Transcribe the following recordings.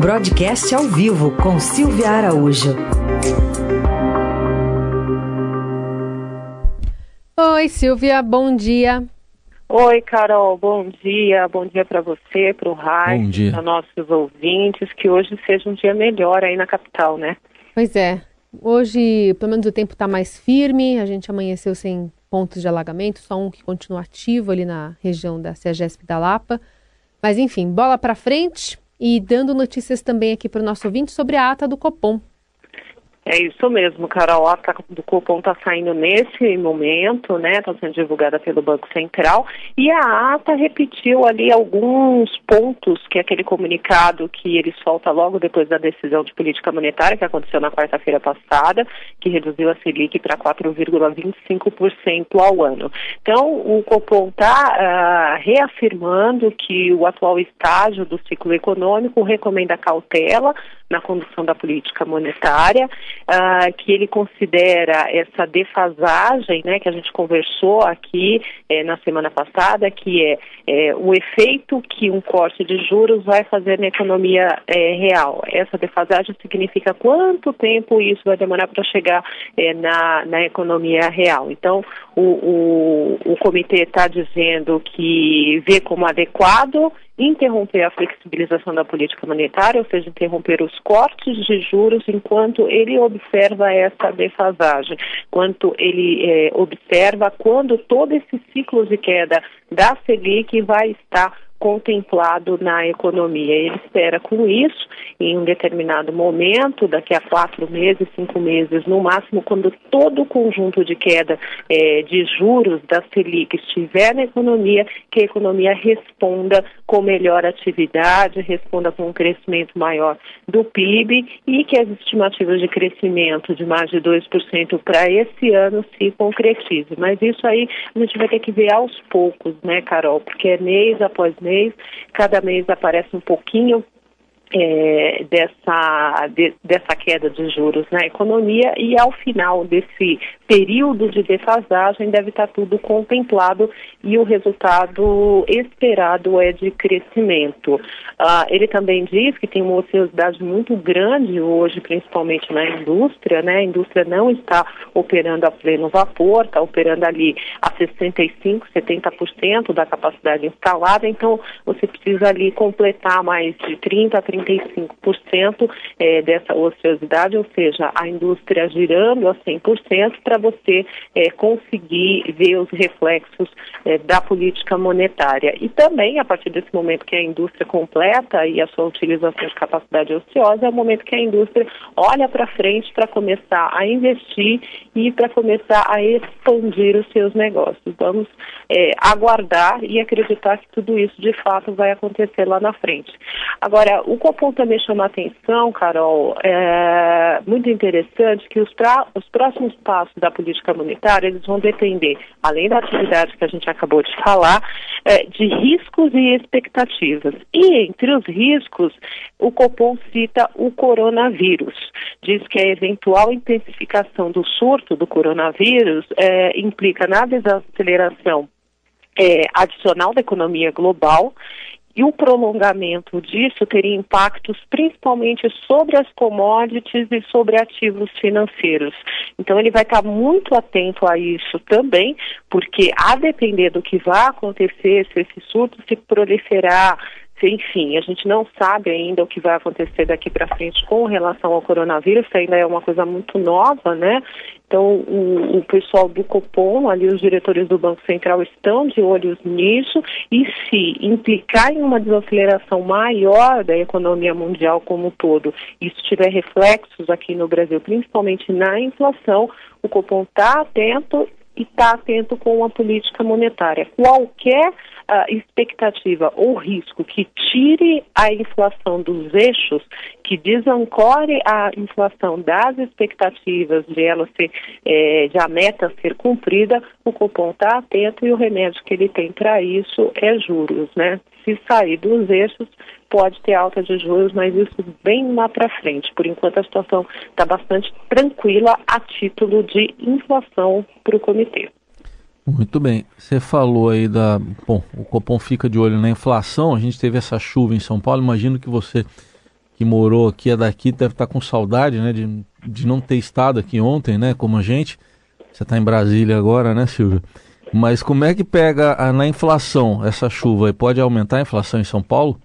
Broadcast ao vivo com Silvia Araújo. Oi, Silvia, bom dia. Oi, Carol, bom dia. Bom dia para você, para o Raio, para nossos ouvintes. Que hoje seja um dia melhor aí na capital, né? Pois é. Hoje, pelo menos o tempo está mais firme. A gente amanheceu sem pontos de alagamento, só um que continua ativo ali na região da CEGESP da Lapa. Mas enfim, bola para frente e dando notícias também aqui para o nosso ouvinte sobre a ata do Copom. É isso mesmo, Carol. A ata do cupom está saindo nesse momento, né? Está sendo divulgada pelo Banco Central. E a ata repetiu ali alguns pontos que é aquele comunicado que ele solta logo depois da decisão de política monetária que aconteceu na quarta-feira passada, que reduziu a Selic para 4,25% ao ano. Então, o Copom está uh, ah, reafirmando que o atual estágio do ciclo econômico recomenda cautela na condução da política monetária, uh, que ele considera essa defasagem, né, que a gente conversou aqui eh, na semana passada, que é, é, o efeito que um corte de juros vai fazer na economia eh, real. Essa defasagem significa quanto tempo isso vai demorar para chegar eh, na, na economia real. Então, o, o, o comitê está dizendo que vê como adequado interromper a flexibilização da política monetária, ou seja, interromper os cortes de juros enquanto ele observa essa defasagem, enquanto ele é, observa quando todo esse ciclo de queda da Selic vai estar contemplado na economia. Ele espera com isso, em um determinado momento, daqui a quatro meses, cinco meses, no máximo, quando todo o conjunto de queda é, de juros da Selic estiver na economia, que a economia responda com melhor atividade, responda com um crescimento maior do PIB e que as estimativas de crescimento de mais de 2% para esse ano se concretizem. Mas isso aí a gente vai ter que ver aos poucos, né, Carol? Porque é mês após mês mês, cada mês aparece um pouquinho é, dessa, de, dessa queda de juros na economia e ao final desse período de defasagem deve estar tudo contemplado e o resultado esperado é de crescimento. Ah, ele também diz que tem uma ociosidade muito grande hoje, principalmente na indústria, né? A indústria não está operando a pleno vapor, está operando ali a 65%, 70% da capacidade instalada, então você precisa ali completar mais de 30% a 35% é, dessa ociosidade, ou seja, a indústria girando a 100% para você é, conseguir ver os reflexos é, da política monetária. E também, a partir desse momento que a indústria completa e a sua utilização de capacidade ociosa, é o momento que a indústria olha para frente para começar a investir e para começar a expandir os seus negócios. Vamos é, aguardar e acreditar que tudo isso de fato vai acontecer lá na frente. Agora, o Copom também chama a atenção, Carol, é muito interessante que os, pra, os próximos passos da política monetária eles vão depender, além da atividade que a gente acabou de falar, é, de riscos e expectativas. E entre os riscos, o Copom cita o coronavírus. Diz que a eventual intensificação do surto do coronavírus é, implica na desaceleração é, adicional da economia global e o prolongamento disso teria impactos principalmente sobre as commodities e sobre ativos financeiros. Então ele vai estar muito atento a isso também, porque a depender do que vai acontecer, se esse surto se proliferar, enfim, a gente não sabe ainda o que vai acontecer daqui para frente com relação ao coronavírus, ainda é uma coisa muito nova, né? Então, o, o, pessoal do Copom, ali os diretores do Banco Central estão de olhos nisso e se implicar em uma desaceleração maior da economia mundial como um todo, isso tiver reflexos aqui no Brasil, principalmente na inflação, o Copom está atento está atento com a política monetária. Qualquer uh, expectativa ou risco que tire a inflação dos eixos, que desancore a inflação das expectativas de ela ser, é, de a meta ser cumprida, o cupom está atento e o remédio que ele tem para isso é juros, né? Se sair dos eixos, pode ter alta de juros, mas isso bem lá para frente. Por enquanto, a situação está bastante tranquila a título de inflação para o comitê. Muito bem. Você falou aí da. Bom, o Copom fica de olho na inflação. A gente teve essa chuva em São Paulo. Imagino que você que morou aqui, é daqui, deve estar tá com saudade, né, de, de não ter estado aqui ontem, né, como a gente. Você está em Brasília agora, né, Silvio? Mas como é que pega a, na inflação essa chuva? Pode aumentar a inflação em São Paulo?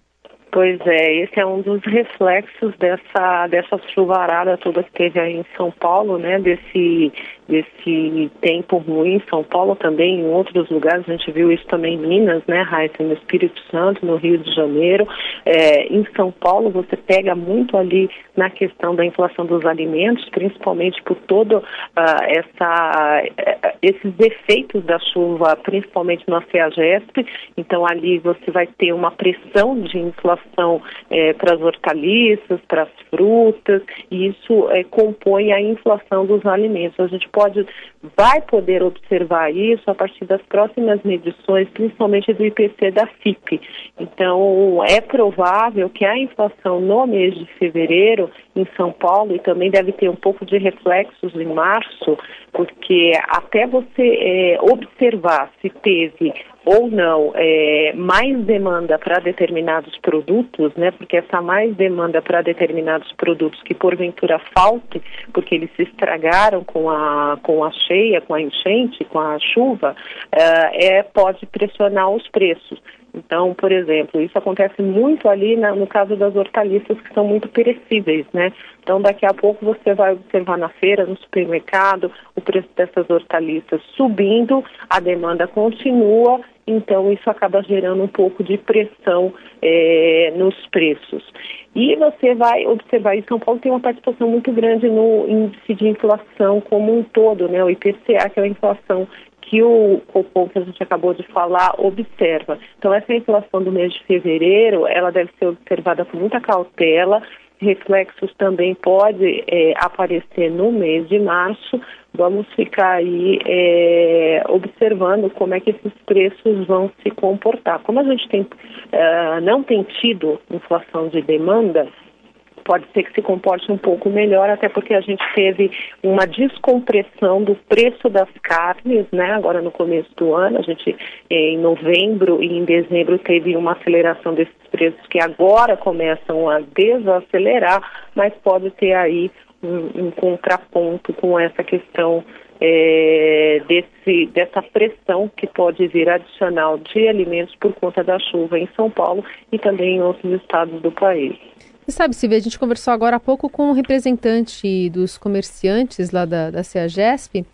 Pois é, esse é um dos reflexos dessa, dessa chuvarada toda que teve aí em São Paulo, né? Desse, desse tempo ruim em São Paulo também, em outros lugares, a gente viu isso também em Minas, né, Raíssa, no Espírito Santo, no Rio de Janeiro. É, em São Paulo, você pega muito ali na questão da inflação dos alimentos, principalmente por todo uh, essa, uh, esses efeitos da chuva, principalmente no CEAGESP. Então, ali você vai ter uma pressão de inflação eh, para as hortaliças, para as frutas, e isso eh, compõe a inflação dos alimentos. A gente pode, vai poder observar isso a partir das próximas medições, principalmente do IPC da FIP. Então, é provável que a inflação no mês de fevereiro em São Paulo, e também deve ter um pouco de reflexos em março, porque até você é, observar se teve ou não é, mais demanda para determinados produtos, né? Porque essa mais demanda para determinados produtos que porventura falte, porque eles se estragaram com a com a cheia, com a enchente, com a chuva, é, é pode pressionar os preços. Então, por exemplo, isso acontece muito ali na, no caso das hortaliças que são muito perecíveis, né? Então, daqui a pouco você vai observar na feira, no supermercado, o preço dessas hortaliças subindo, a demanda continua, então isso acaba gerando um pouco de pressão é, nos preços. E você vai observar, em São Paulo tem uma participação muito grande no índice de inflação como um todo, né? O IPCA, que é a inflação que o Copom, que a gente acabou de falar, observa. Então, essa inflação do mês de fevereiro, ela deve ser observada com muita cautela, reflexos também pode é, aparecer no mês de março. Vamos ficar aí é, observando como é que esses preços vão se comportar. Como a gente tem, é, não tem tido inflação de demanda, pode ser que se comporte um pouco melhor, até porque a gente teve uma descompressão do preço das carnes, né? Agora no começo do ano, a gente em novembro e em dezembro teve uma aceleração desses preços que agora começam a desacelerar, mas pode ter aí um, um contraponto com essa questão é, desse, dessa pressão que pode vir adicional de alimentos por conta da chuva em São Paulo e também em outros estados do país. Você sabe, Silvia, a gente conversou agora há pouco com um representante dos comerciantes lá da, da CEAGESP,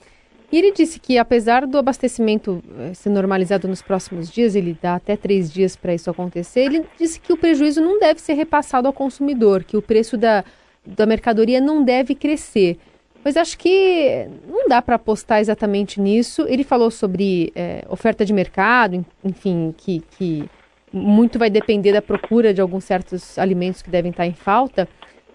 e ele disse que apesar do abastecimento eh, ser normalizado nos próximos dias, ele dá até três dias para isso acontecer, ele disse que o prejuízo não deve ser repassado ao consumidor, que o preço da, da mercadoria não deve crescer. Mas acho que não dá para apostar exatamente nisso. Ele falou sobre é, oferta de mercado, enfim, que, que muito vai depender da procura de alguns certos alimentos que devem estar em falta,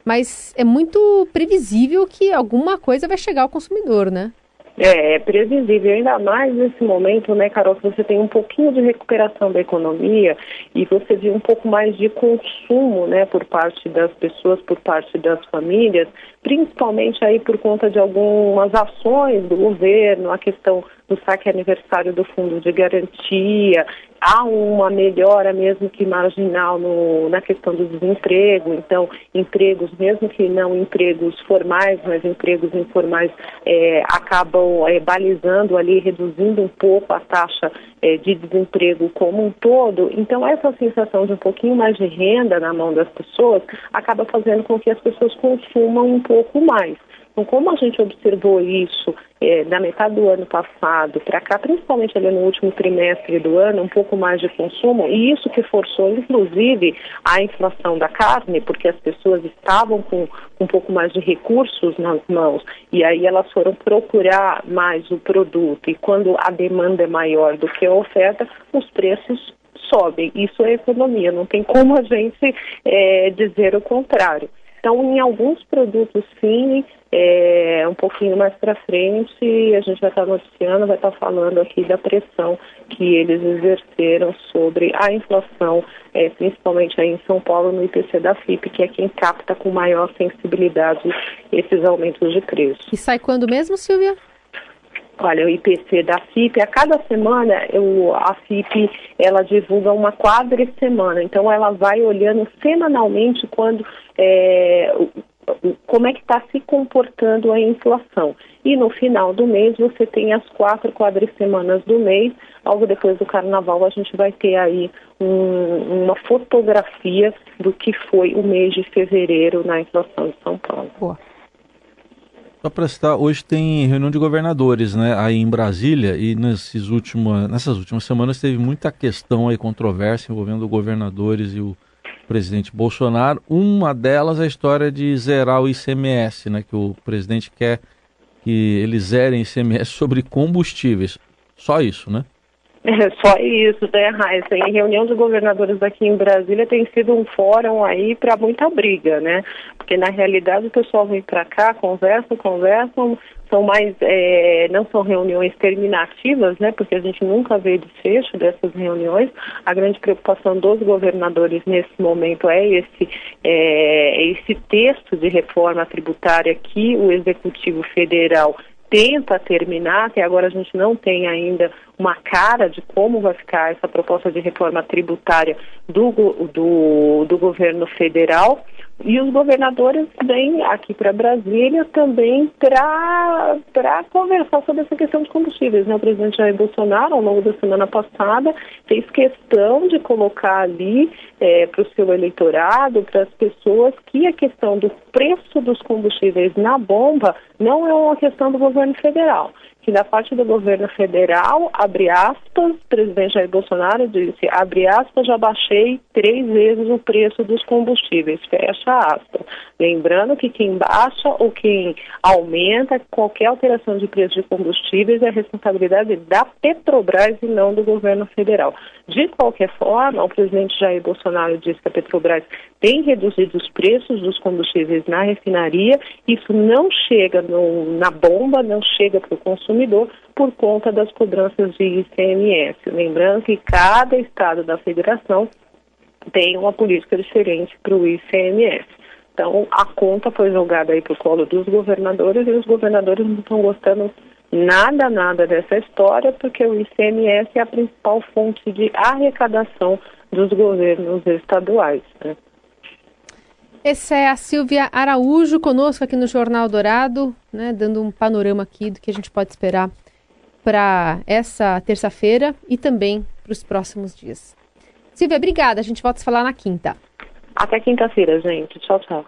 mas é muito previsível que alguma coisa vai chegar ao consumidor, né? É, é previsível, ainda mais nesse momento, né, Carol, que você tem um pouquinho de recuperação da economia e você vê um pouco mais de consumo, né, por parte das pessoas, por parte das famílias, principalmente aí por conta de algumas ações do governo, a questão do saque aniversário do fundo de garantia, há uma melhora mesmo que marginal no, na questão do desemprego, então empregos, mesmo que não empregos formais, mas empregos informais é, acabam é, balizando ali, reduzindo um pouco a taxa é, de desemprego como um todo. Então essa sensação de um pouquinho mais de renda na mão das pessoas acaba fazendo com que as pessoas consumam um pouco mais. Então, como a gente observou isso é, da metade do ano passado para cá, principalmente ali no último trimestre do ano, um pouco mais de consumo, e isso que forçou, inclusive, a inflação da carne, porque as pessoas estavam com um pouco mais de recursos nas mãos, e aí elas foram procurar mais o produto, e quando a demanda é maior do que a oferta, os preços sobem. Isso é economia, não tem como a gente é, dizer o contrário. Então, em alguns produtos, sim, é, um pouquinho mais para frente, a gente vai estar noticiando, vai estar falando aqui da pressão que eles exerceram sobre a inflação, é, principalmente aí em São Paulo, no IPC da FIP, que é quem capta com maior sensibilidade esses aumentos de preço. E sai quando mesmo, Silvia? Olha, o IPC da FIP, a cada semana eu, a FIP ela divulga uma quadra semana, então ela vai olhando semanalmente quando é, como é que está se comportando a inflação. E no final do mês você tem as quatro semanas do mês. Logo depois do carnaval a gente vai ter aí um, uma fotografia do que foi o mês de fevereiro na inflação de São Paulo. Boa. Só para citar, hoje tem reunião de governadores, né, aí em Brasília e nesses últimos, nessas últimas semanas teve muita questão aí, controvérsia envolvendo governadores e o presidente Bolsonaro. Uma delas é a história de zerar o ICMS, né, que o presidente quer que eles zerem ICMS sobre combustíveis. Só isso, né? Só isso, né, Raíssa? Em reunião de governadores aqui em Brasília tem sido um fórum aí para muita briga, né? Porque na realidade o pessoal vem para cá, conversa, conversam, são mais, é, não são reuniões terminativas, né? Porque a gente nunca vê desfecho dessas reuniões. A grande preocupação dos governadores nesse momento é esse, é, esse texto de reforma tributária que o Executivo Federal tenta terminar, até agora a gente não tem ainda uma cara de como vai ficar essa proposta de reforma tributária do, do, do governo federal. E os governadores vêm aqui para Brasília também para conversar sobre essa questão de combustíveis. Né? O presidente Jair Bolsonaro, ao longo da semana passada, fez questão de colocar ali é, para o seu eleitorado, para as pessoas, que a questão do preço dos combustíveis na bomba não é uma questão do governo federal que da parte do governo federal, abre aspas, o presidente Jair Bolsonaro disse, abre aspas, já baixei três vezes o preço dos combustíveis, fecha aspas. Lembrando que quem baixa ou quem aumenta qualquer alteração de preço de combustíveis é responsabilidade da Petrobras e não do governo federal. De qualquer forma, o presidente Jair Bolsonaro disse que a Petrobras tem reduzido os preços dos combustíveis na refinaria, isso não chega no, na bomba, não chega para o consumidor por conta das cobranças de ICMS. Lembrando que cada estado da federação tem uma política diferente para o ICMS. Então, a conta foi jogada aí para o colo dos governadores e os governadores não estão gostando nada, nada dessa história, porque o ICMS é a principal fonte de arrecadação dos governos estaduais. Né? Essa é a Silvia Araújo conosco aqui no Jornal Dourado, né, dando um panorama aqui do que a gente pode esperar para essa terça-feira e também para os próximos dias. Silvia, obrigada. A gente volta a se falar na quinta. Até quinta-feira, gente. Tchau, tchau.